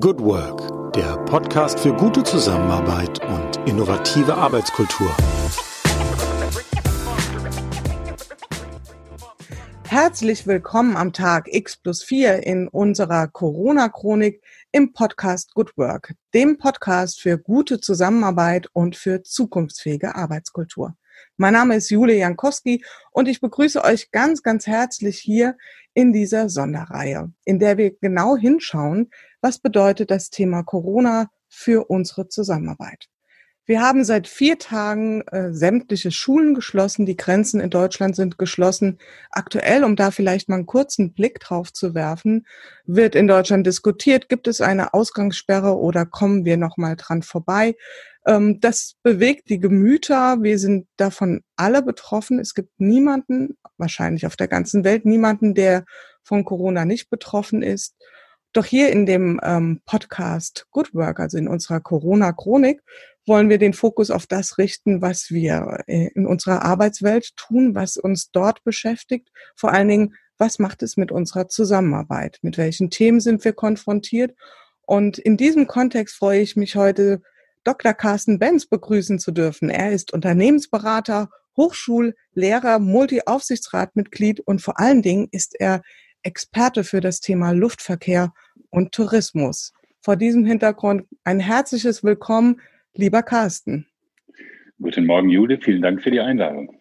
Good Work, der Podcast für gute Zusammenarbeit und innovative Arbeitskultur. Herzlich willkommen am Tag X plus 4 in unserer Corona-Chronik im Podcast Good Work, dem Podcast für gute Zusammenarbeit und für zukunftsfähige Arbeitskultur. Mein Name ist Jule Jankowski und ich begrüße euch ganz, ganz herzlich hier in dieser Sonderreihe, in der wir genau hinschauen, was bedeutet das Thema Corona für unsere Zusammenarbeit. Wir haben seit vier Tagen äh, sämtliche Schulen geschlossen. Die Grenzen in Deutschland sind geschlossen. Aktuell, um da vielleicht mal einen kurzen Blick drauf zu werfen, wird in Deutschland diskutiert, gibt es eine Ausgangssperre oder kommen wir noch mal dran vorbei? Ähm, das bewegt die Gemüter. Wir sind davon alle betroffen. Es gibt niemanden, wahrscheinlich auf der ganzen Welt, niemanden, der von Corona nicht betroffen ist. Doch hier in dem ähm, Podcast Good Work, also in unserer Corona-Chronik, wollen wir den Fokus auf das richten, was wir äh, in unserer Arbeitswelt tun, was uns dort beschäftigt. Vor allen Dingen, was macht es mit unserer Zusammenarbeit? Mit welchen Themen sind wir konfrontiert? Und in diesem Kontext freue ich mich heute, Dr. Carsten Benz begrüßen zu dürfen. Er ist Unternehmensberater, Hochschullehrer, Multi-Aufsichtsratmitglied und vor allen Dingen ist er Experte für das Thema Luftverkehr und Tourismus. Vor diesem Hintergrund ein herzliches Willkommen, lieber Carsten. Guten Morgen, Jude. Vielen Dank für die Einladung.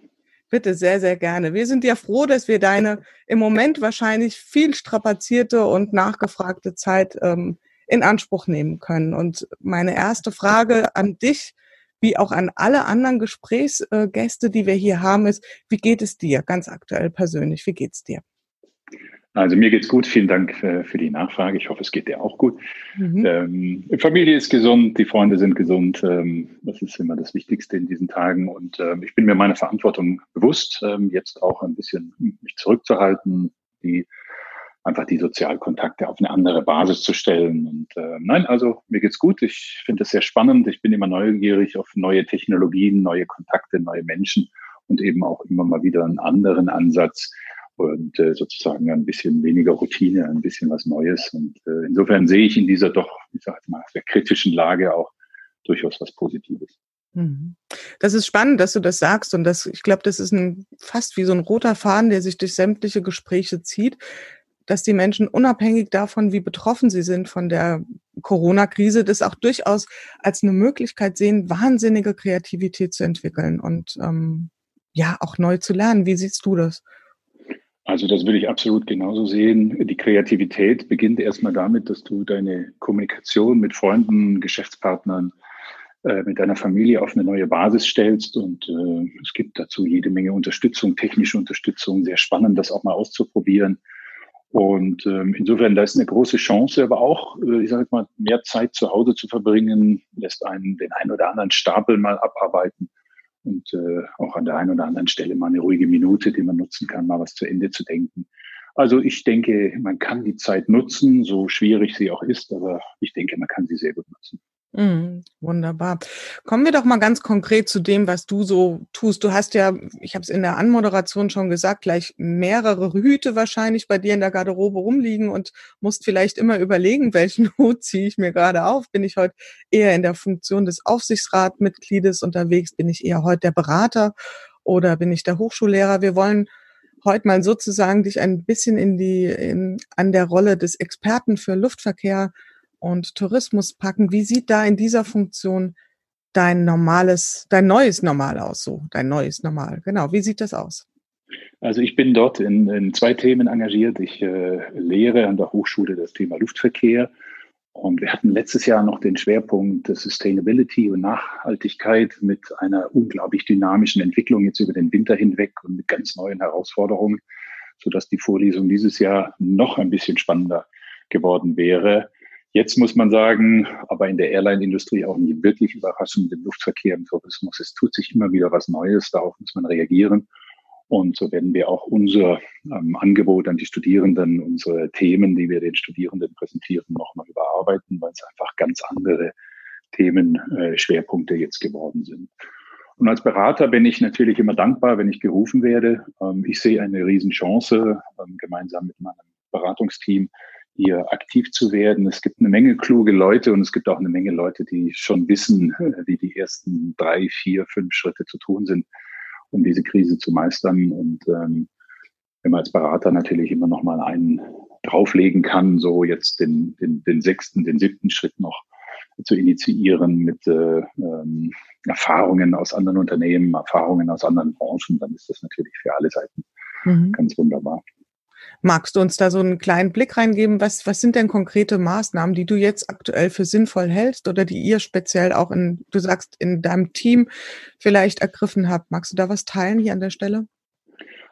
Bitte, sehr, sehr gerne. Wir sind ja froh, dass wir deine im Moment wahrscheinlich viel strapazierte und nachgefragte Zeit ähm, in Anspruch nehmen können. Und meine erste Frage an dich, wie auch an alle anderen Gesprächsgäste, die wir hier haben, ist, wie geht es dir ganz aktuell persönlich? Wie geht es dir? Also mir geht's gut. Vielen Dank für, für die Nachfrage. Ich hoffe, es geht dir auch gut. Mhm. Ähm, Familie ist gesund, die Freunde sind gesund. Ähm, das ist immer das Wichtigste in diesen Tagen. Und ähm, ich bin mir meiner Verantwortung bewusst, ähm, jetzt auch ein bisschen mich zurückzuhalten, die einfach die Sozialkontakte auf eine andere Basis zu stellen. Und äh, nein, also mir geht's gut. Ich finde es sehr spannend. Ich bin immer neugierig auf neue Technologien, neue Kontakte, neue Menschen und eben auch immer mal wieder einen anderen Ansatz und äh, sozusagen ein bisschen weniger Routine, ein bisschen was Neues. Und äh, insofern sehe ich in dieser doch, ich sage mal, sehr kritischen Lage auch durchaus was Positives. Mhm. Das ist spannend, dass du das sagst und das, ich glaube, das ist ein, fast wie so ein roter Faden, der sich durch sämtliche Gespräche zieht, dass die Menschen unabhängig davon, wie betroffen sie sind von der Corona-Krise, das auch durchaus als eine Möglichkeit sehen, wahnsinnige Kreativität zu entwickeln und ähm, ja auch neu zu lernen. Wie siehst du das? Also das würde ich absolut genauso sehen. Die Kreativität beginnt erstmal damit, dass du deine Kommunikation mit Freunden, Geschäftspartnern, äh, mit deiner Familie auf eine neue Basis stellst. Und äh, es gibt dazu jede Menge Unterstützung, technische Unterstützung. Sehr spannend, das auch mal auszuprobieren. Und ähm, insofern, da ist eine große Chance, aber auch, äh, ich sage mal, mehr Zeit zu Hause zu verbringen, lässt einen den einen oder anderen Stapel mal abarbeiten und äh, auch an der einen oder anderen Stelle mal eine ruhige Minute, die man nutzen kann, mal was zu Ende zu denken. Also ich denke, man kann die Zeit nutzen, so schwierig sie auch ist, aber ich denke, man kann sie sehr gut nutzen. Mm, wunderbar. Kommen wir doch mal ganz konkret zu dem, was du so tust. Du hast ja, ich habe es in der Anmoderation schon gesagt, gleich mehrere Hüte wahrscheinlich bei dir in der Garderobe rumliegen und musst vielleicht immer überlegen, welchen Hut ziehe ich mir gerade auf. Bin ich heute eher in der Funktion des Aufsichtsratmitgliedes unterwegs? Bin ich eher heute der Berater oder bin ich der Hochschullehrer? Wir wollen heute mal sozusagen dich ein bisschen in die, in, an der Rolle des Experten für Luftverkehr und Tourismus packen. Wie sieht da in dieser Funktion dein normales, dein neues Normal aus? So, dein neues Normal. Genau. Wie sieht das aus? Also ich bin dort in, in zwei Themen engagiert. Ich äh, lehre an der Hochschule das Thema Luftverkehr. Und wir hatten letztes Jahr noch den Schwerpunkt Sustainability und Nachhaltigkeit mit einer unglaublich dynamischen Entwicklung jetzt über den Winter hinweg und mit ganz neuen Herausforderungen, sodass die Vorlesung dieses Jahr noch ein bisschen spannender geworden wäre. Jetzt muss man sagen, aber in der Airline-Industrie auch nicht wirklich überraschend, im Luftverkehr, im Tourismus, es tut sich immer wieder was Neues, darauf muss man reagieren. Und so werden wir auch unser ähm, Angebot an die Studierenden, unsere Themen, die wir den Studierenden präsentieren, nochmal überarbeiten, weil es einfach ganz andere Themenschwerpunkte äh, jetzt geworden sind. Und als Berater bin ich natürlich immer dankbar, wenn ich gerufen werde. Ähm, ich sehe eine Riesenchance, ähm, gemeinsam mit meinem Beratungsteam hier aktiv zu werden. Es gibt eine Menge kluge Leute und es gibt auch eine Menge Leute, die schon wissen, wie die ersten drei, vier, fünf Schritte zu tun sind, um diese Krise zu meistern. Und ähm, wenn man als Berater natürlich immer noch mal einen drauflegen kann, so jetzt den, den, den sechsten, den siebten Schritt noch zu initiieren mit äh, ähm, Erfahrungen aus anderen Unternehmen, Erfahrungen aus anderen Branchen, dann ist das natürlich für alle Seiten mhm. ganz wunderbar. Magst du uns da so einen kleinen Blick reingeben? Was, was sind denn konkrete Maßnahmen, die du jetzt aktuell für sinnvoll hältst oder die ihr speziell auch in, du sagst, in deinem Team vielleicht ergriffen habt? Magst du da was teilen hier an der Stelle?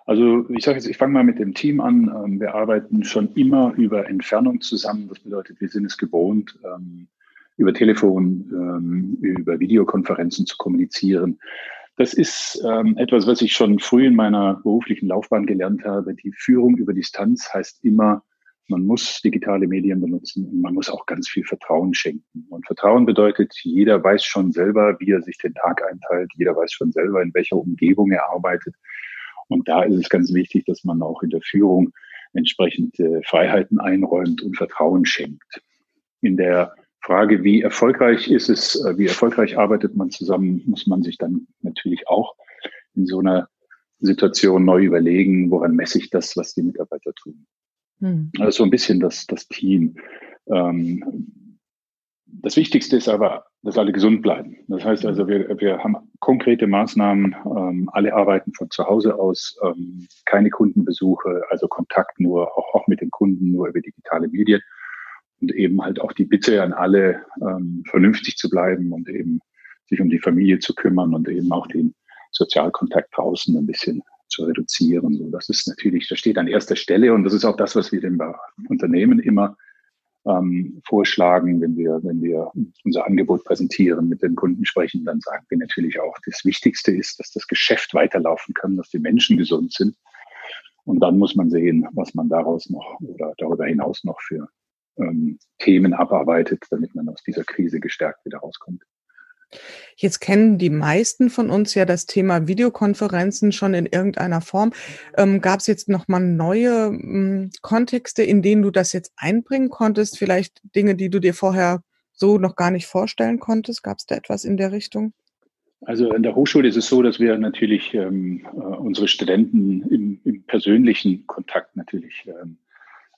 Also ich sage jetzt, ich fange mal mit dem Team an. Ähm, wir arbeiten schon immer über Entfernung zusammen. Das bedeutet, wir sind es gewohnt, ähm, über Telefon, ähm, über Videokonferenzen zu kommunizieren. Das ist ähm, etwas, was ich schon früh in meiner beruflichen Laufbahn gelernt habe. Die Führung über Distanz heißt immer, man muss digitale Medien benutzen und man muss auch ganz viel Vertrauen schenken. Und Vertrauen bedeutet, jeder weiß schon selber, wie er sich den Tag einteilt. Jeder weiß schon selber, in welcher Umgebung er arbeitet. Und da ist es ganz wichtig, dass man auch in der Führung entsprechend äh, Freiheiten einräumt und Vertrauen schenkt. In der Frage, wie erfolgreich ist es, äh, wie erfolgreich arbeitet man zusammen, muss man sich dann natürlich auch in so einer Situation neu überlegen, woran messe ich das, was die Mitarbeiter tun. Hm. Also so ein bisschen das, das Team. Ähm, das Wichtigste ist aber, dass alle gesund bleiben. Das heißt also, wir, wir haben konkrete Maßnahmen, ähm, alle arbeiten von zu Hause aus, ähm, keine Kundenbesuche, also Kontakt nur, auch, auch mit den Kunden nur über digitale Medien und eben halt auch die Bitte an alle, ähm, vernünftig zu bleiben und eben sich um die Familie zu kümmern und eben auch den Sozialkontakt draußen ein bisschen zu reduzieren. So, das ist natürlich, das steht an erster Stelle und das ist auch das, was wir dem Unternehmen immer ähm, vorschlagen, wenn wir, wenn wir unser Angebot präsentieren, mit den Kunden sprechen, dann sagen wir natürlich auch, das Wichtigste ist, dass das Geschäft weiterlaufen kann, dass die Menschen gesund sind. Und dann muss man sehen, was man daraus noch oder darüber hinaus noch für ähm, Themen abarbeitet, damit man aus dieser Krise gestärkt wieder rauskommt. Jetzt kennen die meisten von uns ja das Thema Videokonferenzen schon in irgendeiner Form. Ähm, Gab es jetzt nochmal neue ähm, Kontexte, in denen du das jetzt einbringen konntest? Vielleicht Dinge, die du dir vorher so noch gar nicht vorstellen konntest? Gab es da etwas in der Richtung? Also in der Hochschule ist es so, dass wir natürlich ähm, äh, unsere Studenten im, im, persönlichen Kontakt natürlich ähm,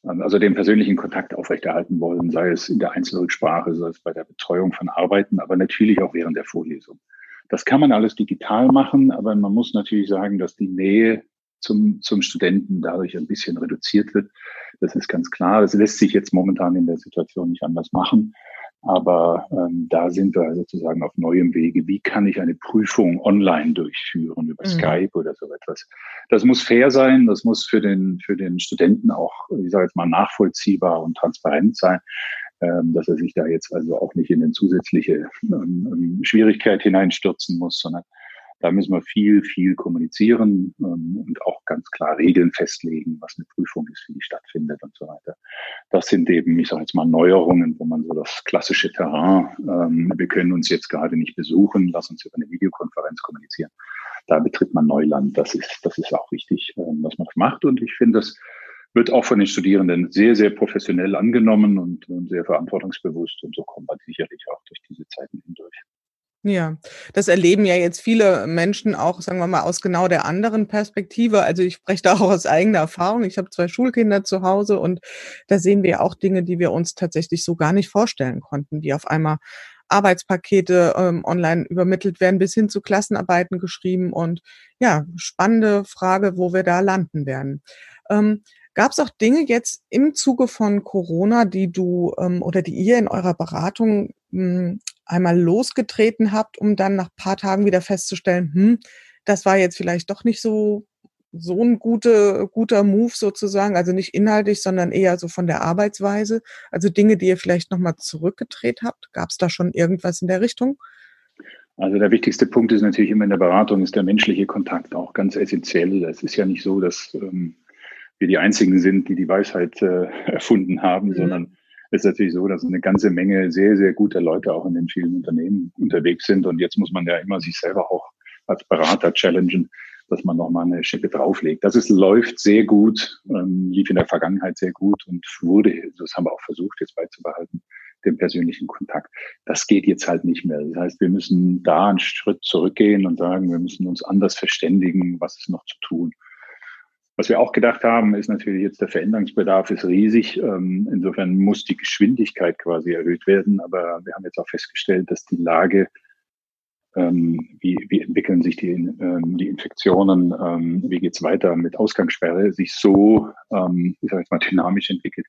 also den persönlichen Kontakt aufrechterhalten wollen, sei es in der Einzelrücksprache, sei es bei der Betreuung von Arbeiten, aber natürlich auch während der Vorlesung. Das kann man alles digital machen, aber man muss natürlich sagen, dass die Nähe zum, zum Studenten dadurch ein bisschen reduziert wird. Das ist ganz klar. Das lässt sich jetzt momentan in der Situation nicht anders machen. Aber ähm, da sind wir sozusagen auf neuem Wege. Wie kann ich eine Prüfung online durchführen über mhm. Skype oder so etwas? Das muss fair sein, das muss für den, für den Studenten auch, ich sage jetzt mal, nachvollziehbar und transparent sein, ähm, dass er sich da jetzt also auch nicht in eine zusätzliche ähm, ähm Schwierigkeit hineinstürzen muss, sondern da müssen wir viel, viel kommunizieren ähm, und auch ganz klar Regeln festlegen, was eine Prüfung ist, wie die stattfindet und so weiter. Das sind eben, ich sage jetzt mal, Neuerungen, wo man so das klassische Terrain, ähm, wir können uns jetzt gerade nicht besuchen, lass uns über eine Videokonferenz kommunizieren. Da betritt man Neuland. Das ist, das ist auch wichtig, ähm, dass man macht. Und ich finde, das wird auch von den Studierenden sehr, sehr professionell angenommen und, und sehr verantwortungsbewusst. Und so kommt man sicherlich auch durch diese Zeiten hindurch. Ja, das erleben ja jetzt viele Menschen auch, sagen wir mal, aus genau der anderen Perspektive. Also ich spreche da auch aus eigener Erfahrung. Ich habe zwei Schulkinder zu Hause und da sehen wir auch Dinge, die wir uns tatsächlich so gar nicht vorstellen konnten, wie auf einmal Arbeitspakete ähm, online übermittelt werden, bis hin zu Klassenarbeiten geschrieben und ja, spannende Frage, wo wir da landen werden. Ähm, Gab es auch Dinge jetzt im Zuge von Corona, die du ähm, oder die ihr in eurer Beratung mh, einmal losgetreten habt, um dann nach paar Tagen wieder festzustellen, hm, das war jetzt vielleicht doch nicht so so ein gute, guter Move sozusagen, also nicht inhaltlich, sondern eher so von der Arbeitsweise. Also Dinge, die ihr vielleicht nochmal zurückgedreht habt. Gab es da schon irgendwas in der Richtung? Also der wichtigste Punkt ist natürlich immer in der Beratung, ist der menschliche Kontakt auch ganz essentiell. Es ist ja nicht so, dass ähm, wir die Einzigen sind, die die Weisheit äh, erfunden haben, mhm. sondern ist natürlich so, dass eine ganze Menge sehr, sehr guter Leute auch in den vielen Unternehmen unterwegs sind. Und jetzt muss man ja immer sich selber auch als Berater challengen, dass man nochmal eine Schippe drauflegt. Das ist, läuft sehr gut, ähm, lief in der Vergangenheit sehr gut und wurde, das haben wir auch versucht jetzt beizubehalten, den persönlichen Kontakt. Das geht jetzt halt nicht mehr. Das heißt, wir müssen da einen Schritt zurückgehen und sagen, wir müssen uns anders verständigen, was ist noch zu tun. Was wir auch gedacht haben, ist natürlich jetzt der Veränderungsbedarf ist riesig. Ähm, insofern muss die Geschwindigkeit quasi erhöht werden. Aber wir haben jetzt auch festgestellt, dass die Lage, ähm, wie, wie entwickeln sich die, ähm, die Infektionen, wie geht es weiter mit Ausgangssperre, sich so, ich sage jetzt mal, dynamisch entwickelt,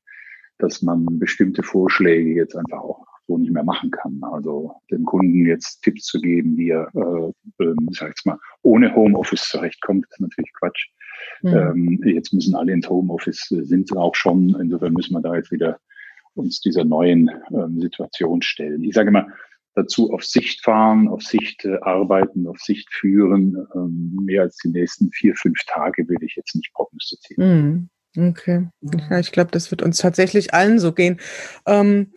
dass man bestimmte Vorschläge jetzt einfach auch so nicht mehr machen kann. Also dem Kunden jetzt Tipps zu geben, wie er, äh, äh, sag ich jetzt mal, ohne Homeoffice zurechtkommt, ist natürlich Quatsch. Mhm. Ähm, jetzt müssen alle ins Homeoffice, äh, sind sie auch schon. Insofern müssen wir da jetzt wieder uns dieser neuen ähm, Situation stellen. Ich sage immer, dazu auf Sicht fahren, auf Sicht äh, arbeiten, auf Sicht führen. Ähm, mehr als die nächsten vier, fünf Tage will ich jetzt nicht prognostizieren. Mhm. Okay. Ja, ich glaube, das wird uns tatsächlich allen so gehen. Ähm,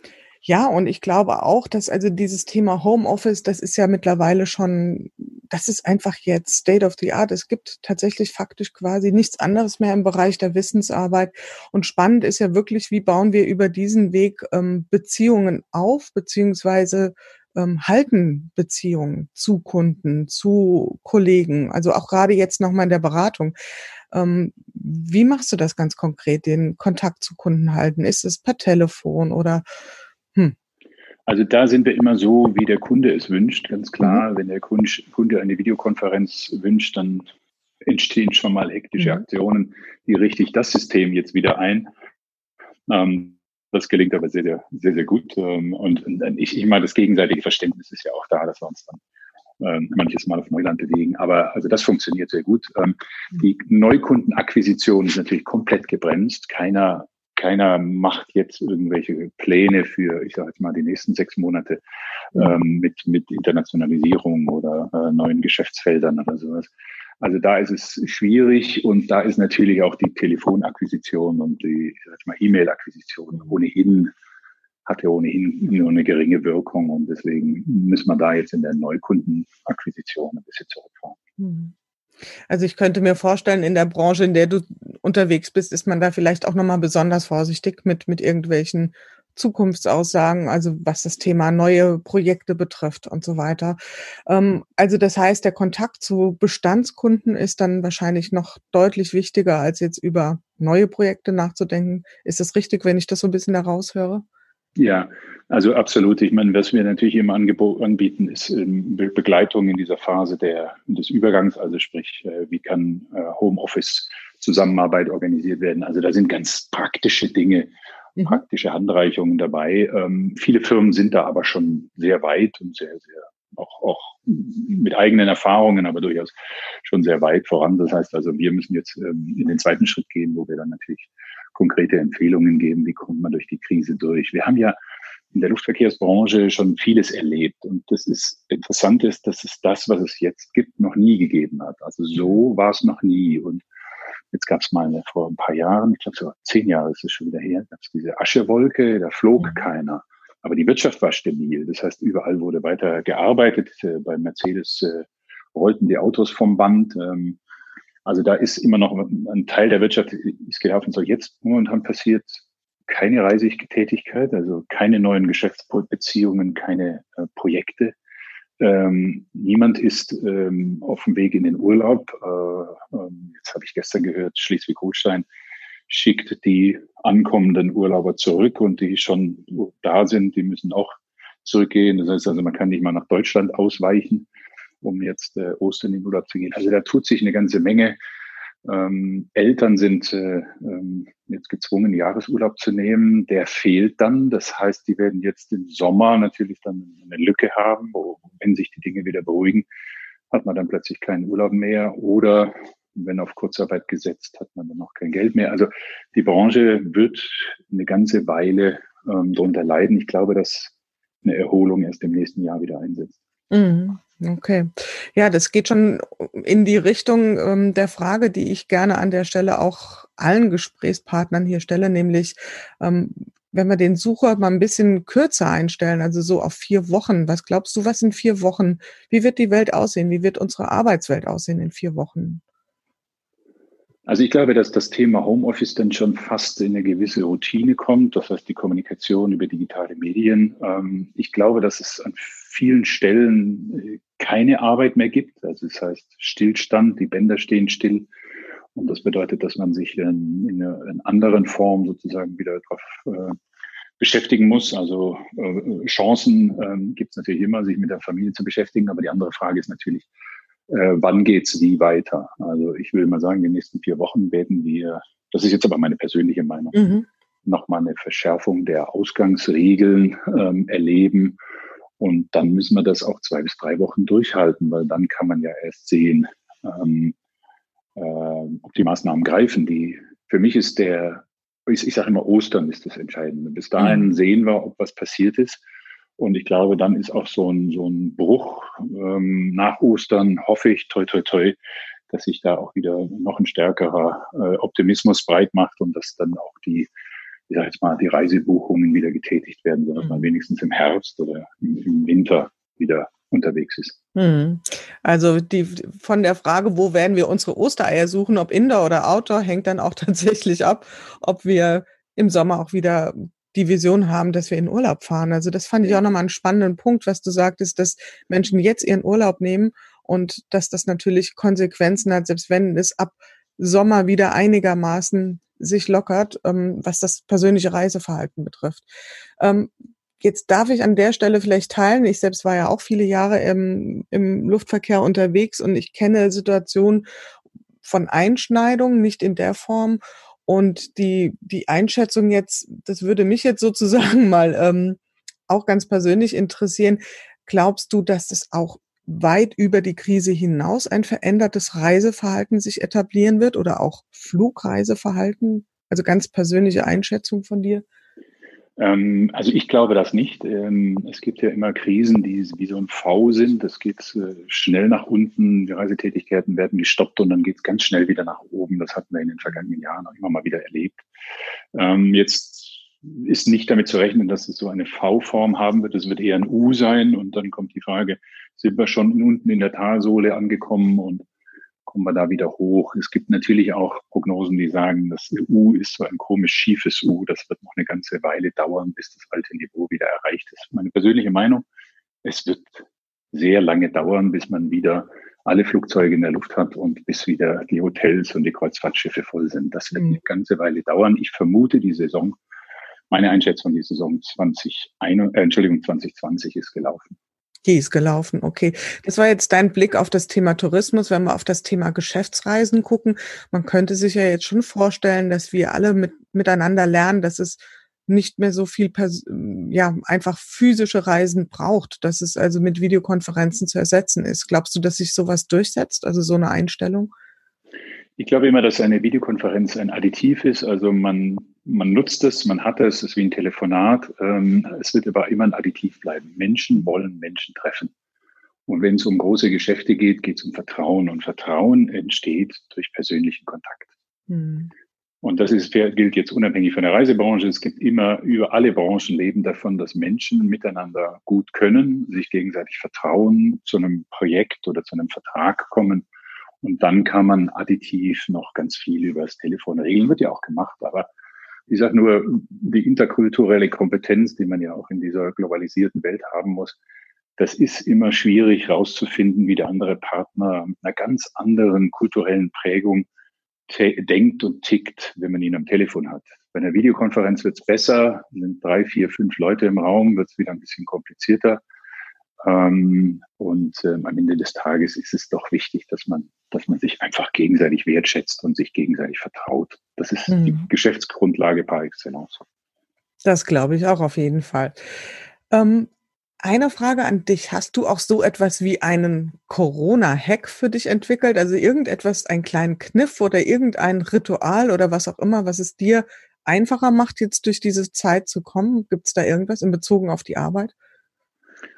ja, und ich glaube auch, dass also dieses Thema Homeoffice, das ist ja mittlerweile schon, das ist einfach jetzt State of the Art. Es gibt tatsächlich faktisch quasi nichts anderes mehr im Bereich der Wissensarbeit. Und spannend ist ja wirklich, wie bauen wir über diesen Weg ähm, Beziehungen auf, beziehungsweise ähm, halten Beziehungen zu Kunden, zu Kollegen, also auch gerade jetzt nochmal in der Beratung. Ähm, wie machst du das ganz konkret, den Kontakt zu Kunden halten? Ist es per Telefon oder hm? Also da sind wir immer so, wie der Kunde es wünscht, ganz klar. Mhm. Wenn der Kunde eine Videokonferenz wünscht, dann entstehen schon mal hektische mhm. Aktionen. Wie richte ich das System jetzt wieder ein? Ähm, das gelingt aber sehr, sehr, sehr, sehr gut. Ähm, und, und ich, ich meine, das gegenseitige Verständnis ist ja auch da, dass wir uns dann ähm, manches Mal auf Neuland bewegen. Aber also das funktioniert sehr gut. Ähm, die Neukundenakquisition ist natürlich komplett gebremst. Keiner, keiner macht jetzt irgendwelche Pläne für, ich sage jetzt mal, die nächsten sechs Monate ähm, mit, mit Internationalisierung oder äh, neuen Geschäftsfeldern oder sowas. Also da ist es schwierig und da ist natürlich auch die Telefonakquisition und die E-Mail-Akquisition ohnehin hat ja ohnehin nur eine geringe Wirkung und deswegen müssen wir da jetzt in der Neukundenakquisition ein bisschen zurückfahren. Hm. Also ich könnte mir vorstellen, in der Branche, in der du unterwegs bist, ist man da vielleicht auch nochmal besonders vorsichtig mit, mit irgendwelchen Zukunftsaussagen, also was das Thema neue Projekte betrifft und so weiter. Ähm, also das heißt, der Kontakt zu Bestandskunden ist dann wahrscheinlich noch deutlich wichtiger, als jetzt über neue Projekte nachzudenken. Ist das richtig, wenn ich das so ein bisschen heraushöre? Ja, also absolut. Ich meine, was wir natürlich im Angebot anbieten, ist ähm, Begleitung in dieser Phase der, des Übergangs, also sprich, äh, wie kann äh, Homeoffice Zusammenarbeit organisiert werden. Also da sind ganz praktische Dinge, mhm. praktische Handreichungen dabei. Ähm, viele Firmen sind da aber schon sehr weit und sehr, sehr auch, auch mit eigenen Erfahrungen, aber durchaus schon sehr weit voran. Das heißt also, wir müssen jetzt ähm, in den zweiten Schritt gehen, wo wir dann natürlich konkrete Empfehlungen geben, wie kommt man durch die Krise durch. Wir haben ja in der Luftverkehrsbranche schon vieles erlebt. Und das ist interessant ist, dass es das, was es jetzt gibt, noch nie gegeben hat. Also so war es noch nie. Und jetzt gab es mal vor ein paar Jahren, ich glaube so zehn Jahre ist es schon wieder her, gab es diese Aschewolke, da flog mhm. keiner. Aber die Wirtschaft war stabil. Das heißt, überall wurde weiter gearbeitet. Äh, bei Mercedes äh, rollten die Autos vom Band. Ähm, also da ist immer noch ein Teil der Wirtschaft ist gelaufen. So jetzt momentan passiert keine Reisetätigkeit, also keine neuen Geschäftsbeziehungen, keine äh, Projekte. Ähm, niemand ist ähm, auf dem Weg in den Urlaub. Äh, ähm, jetzt habe ich gestern gehört, Schleswig-Holstein schickt die ankommenden Urlauber zurück und die schon da sind, die müssen auch zurückgehen. Das heißt also, man kann nicht mal nach Deutschland ausweichen um jetzt äh, Ostern in den Urlaub zu gehen. Also da tut sich eine ganze Menge. Ähm, Eltern sind äh, ähm, jetzt gezwungen, Jahresurlaub zu nehmen. Der fehlt dann. Das heißt, die werden jetzt im Sommer natürlich dann eine Lücke haben, wo, wenn sich die Dinge wieder beruhigen, hat man dann plötzlich keinen Urlaub mehr oder wenn auf Kurzarbeit gesetzt, hat man dann noch kein Geld mehr. Also die Branche wird eine ganze Weile ähm, darunter leiden. Ich glaube, dass eine Erholung erst im nächsten Jahr wieder einsetzt. Mhm. Okay. Ja, das geht schon in die Richtung ähm, der Frage, die ich gerne an der Stelle auch allen Gesprächspartnern hier stelle, nämlich ähm, wenn wir den Sucher mal ein bisschen kürzer einstellen, also so auf vier Wochen, was glaubst du, was in vier Wochen, wie wird die Welt aussehen? Wie wird unsere Arbeitswelt aussehen in vier Wochen? Also ich glaube, dass das Thema Homeoffice dann schon fast in eine gewisse Routine kommt. Das heißt, die Kommunikation über digitale Medien. Ähm, ich glaube, dass es an vielen Stellen äh, keine Arbeit mehr gibt. Also das heißt Stillstand, die Bänder stehen still. Und das bedeutet, dass man sich in, in einer in anderen Form sozusagen wieder darauf äh, beschäftigen muss. Also äh, Chancen ähm, gibt es natürlich immer, sich mit der Familie zu beschäftigen. Aber die andere Frage ist natürlich, äh, wann geht's wie weiter? Also ich will mal sagen, in den nächsten vier Wochen werden wir, das ist jetzt aber meine persönliche Meinung, mhm. nochmal eine Verschärfung der Ausgangsregeln ähm, erleben. Und dann müssen wir das auch zwei bis drei Wochen durchhalten, weil dann kann man ja erst sehen, ähm, äh, ob die Maßnahmen greifen. Die, für mich ist der, ich, ich sage immer, Ostern ist das Entscheidende. Bis dahin mhm. sehen wir, ob was passiert ist. Und ich glaube, dann ist auch so ein, so ein Bruch ähm, nach Ostern, hoffe ich, toi, toi, toi, dass sich da auch wieder noch ein stärkerer äh, Optimismus breit macht und dass dann auch die, ich sag jetzt mal, die Reisebuchungen wieder getätigt werden, sodass mhm. man wenigstens im Herbst oder im, im Winter wieder unterwegs ist. Mhm. Also die von der Frage, wo werden wir unsere Ostereier suchen, ob Indoor oder Outdoor, hängt dann auch tatsächlich ab, ob wir im Sommer auch wieder die Vision haben, dass wir in Urlaub fahren. Also das fand ich auch nochmal einen spannenden Punkt, was du sagtest, dass Menschen jetzt ihren Urlaub nehmen und dass das natürlich Konsequenzen hat, selbst wenn es ab Sommer wieder einigermaßen sich lockert, ähm, was das persönliche Reiseverhalten betrifft. Ähm, jetzt darf ich an der Stelle vielleicht teilen. Ich selbst war ja auch viele Jahre im, im Luftverkehr unterwegs und ich kenne Situationen von Einschneidungen, nicht in der Form und die, die Einschätzung jetzt, das würde mich jetzt sozusagen mal ähm, auch ganz persönlich interessieren. Glaubst du, dass es auch weit über die Krise hinaus ein verändertes Reiseverhalten sich etablieren wird oder auch Flugreiseverhalten? Also ganz persönliche Einschätzung von dir? Ähm, also ich glaube das nicht. Ähm, es gibt ja immer Krisen, die wie so ein V sind. Es geht äh, schnell nach unten, die Reisetätigkeiten werden gestoppt und dann geht es ganz schnell wieder nach oben. Das hatten wir in den vergangenen Jahren auch immer mal wieder erlebt. Ähm, jetzt ist nicht damit zu rechnen, dass es so eine V-Form haben wird. Es wird eher ein U sein und dann kommt die Frage, sind wir schon unten in der Talsohle angekommen und kommen wir da wieder hoch. Es gibt natürlich auch Prognosen, die sagen, das U ist so ein komisch schiefes U. Das wird noch eine ganze Weile dauern, bis das alte Niveau wieder erreicht ist. Meine persönliche Meinung, es wird sehr lange dauern, bis man wieder alle Flugzeuge in der Luft hat und bis wieder die Hotels und die Kreuzfahrtschiffe voll sind. Das wird mhm. eine ganze Weile dauern. Ich vermute, die Saison, meine Einschätzung, die Saison 20, äh, Entschuldigung, 2020 ist gelaufen. Die ist gelaufen, okay. Das war jetzt dein Blick auf das Thema Tourismus. Wenn wir auf das Thema Geschäftsreisen gucken, man könnte sich ja jetzt schon vorstellen, dass wir alle mit, miteinander lernen, dass es nicht mehr so viel, ja, einfach physische Reisen braucht, dass es also mit Videokonferenzen zu ersetzen ist. Glaubst du, dass sich sowas durchsetzt, also so eine Einstellung? Ich glaube immer, dass eine Videokonferenz ein Additiv ist. Also man, man nutzt es, man hat es, es ist wie ein Telefonat. Ähm, es wird aber immer ein Additiv bleiben. Menschen wollen Menschen treffen. Und wenn es um große Geschäfte geht, geht es um Vertrauen. Und Vertrauen entsteht durch persönlichen Kontakt. Mhm. Und das ist, gilt jetzt unabhängig von der Reisebranche. Es gibt immer, über alle Branchen leben davon, dass Menschen miteinander gut können, sich gegenseitig vertrauen, zu einem Projekt oder zu einem Vertrag kommen und dann kann man additiv noch ganz viel über das Telefon regeln, wird ja auch gemacht, aber ich sage nur, die interkulturelle Kompetenz, die man ja auch in dieser globalisierten Welt haben muss, das ist immer schwierig herauszufinden, wie der andere Partner mit einer ganz anderen kulturellen Prägung denkt und tickt, wenn man ihn am Telefon hat. Bei einer Videokonferenz wird es besser, sind drei, vier, fünf Leute im Raum, wird es wieder ein bisschen komplizierter. Ähm, und ähm, am Ende des Tages ist es doch wichtig, dass man, dass man sich einfach gegenseitig wertschätzt und sich gegenseitig vertraut. Das ist mhm. die Geschäftsgrundlage par excellence. Das glaube ich auch auf jeden Fall. Ähm, eine Frage an dich. Hast du auch so etwas wie einen Corona-Hack für dich entwickelt? Also irgendetwas, einen kleinen Kniff oder irgendein Ritual oder was auch immer, was es dir einfacher macht, jetzt durch diese Zeit zu kommen? Gibt es da irgendwas in Bezug auf die Arbeit?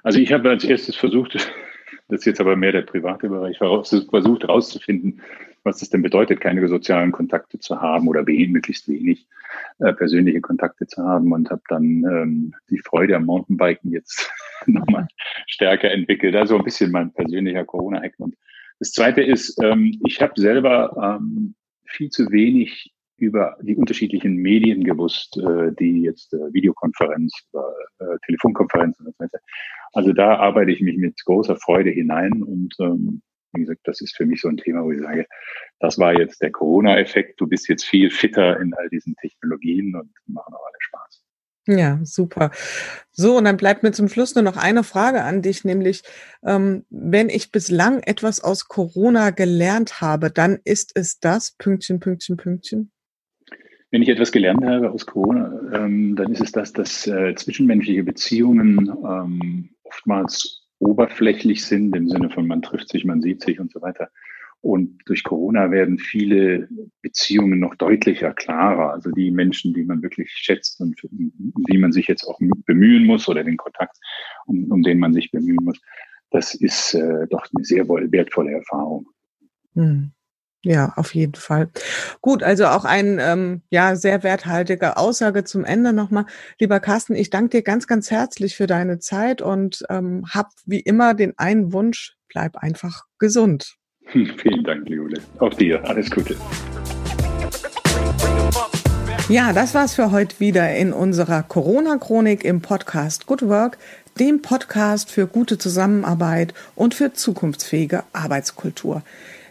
Also ich habe als erstes versucht, das ist jetzt aber mehr der private Bereich, versucht herauszufinden, was es denn bedeutet, keine sozialen Kontakte zu haben oder möglichst wenig äh, persönliche Kontakte zu haben und habe dann ähm, die Freude am Mountainbiken jetzt nochmal stärker entwickelt. Also ein bisschen mein persönlicher Corona-Hack. Und das Zweite ist, ähm, ich habe selber ähm, viel zu wenig über die unterschiedlichen Medien gewusst, äh, die jetzt äh, Videokonferenz oder äh, Telefonkonferenz und so weiter. Also da arbeite ich mich mit großer Freude hinein und ähm, wie gesagt, das ist für mich so ein Thema, wo ich sage, das war jetzt der Corona-Effekt. Du bist jetzt viel fitter in all diesen Technologien und machen auch alle Spaß. Ja, super. So, und dann bleibt mir zum Schluss nur noch eine Frage an dich, nämlich, ähm, wenn ich bislang etwas aus Corona gelernt habe, dann ist es das, Pünktchen, Pünktchen, Pünktchen? Wenn ich etwas gelernt habe aus Corona, ähm, dann ist es das, dass äh, zwischenmenschliche Beziehungen ähm, oftmals oberflächlich sind, im Sinne von man trifft sich, man sieht sich und so weiter. Und durch Corona werden viele Beziehungen noch deutlicher, klarer. Also die Menschen, die man wirklich schätzt und die man sich jetzt auch bemühen muss oder den Kontakt, um, um den man sich bemühen muss, das ist äh, doch eine sehr wertvolle Erfahrung. Hm. Ja, auf jeden Fall. Gut, also auch ein ähm, ja sehr werthaltige Aussage zum Ende nochmal. Lieber Carsten, ich danke dir ganz, ganz herzlich für deine Zeit und ähm, hab wie immer den einen Wunsch, bleib einfach gesund. Hm, vielen Dank, Jule. Auch dir. Alles Gute. Ja, das war's für heute wieder in unserer Corona-Chronik im Podcast Good Work, dem Podcast für gute Zusammenarbeit und für zukunftsfähige Arbeitskultur.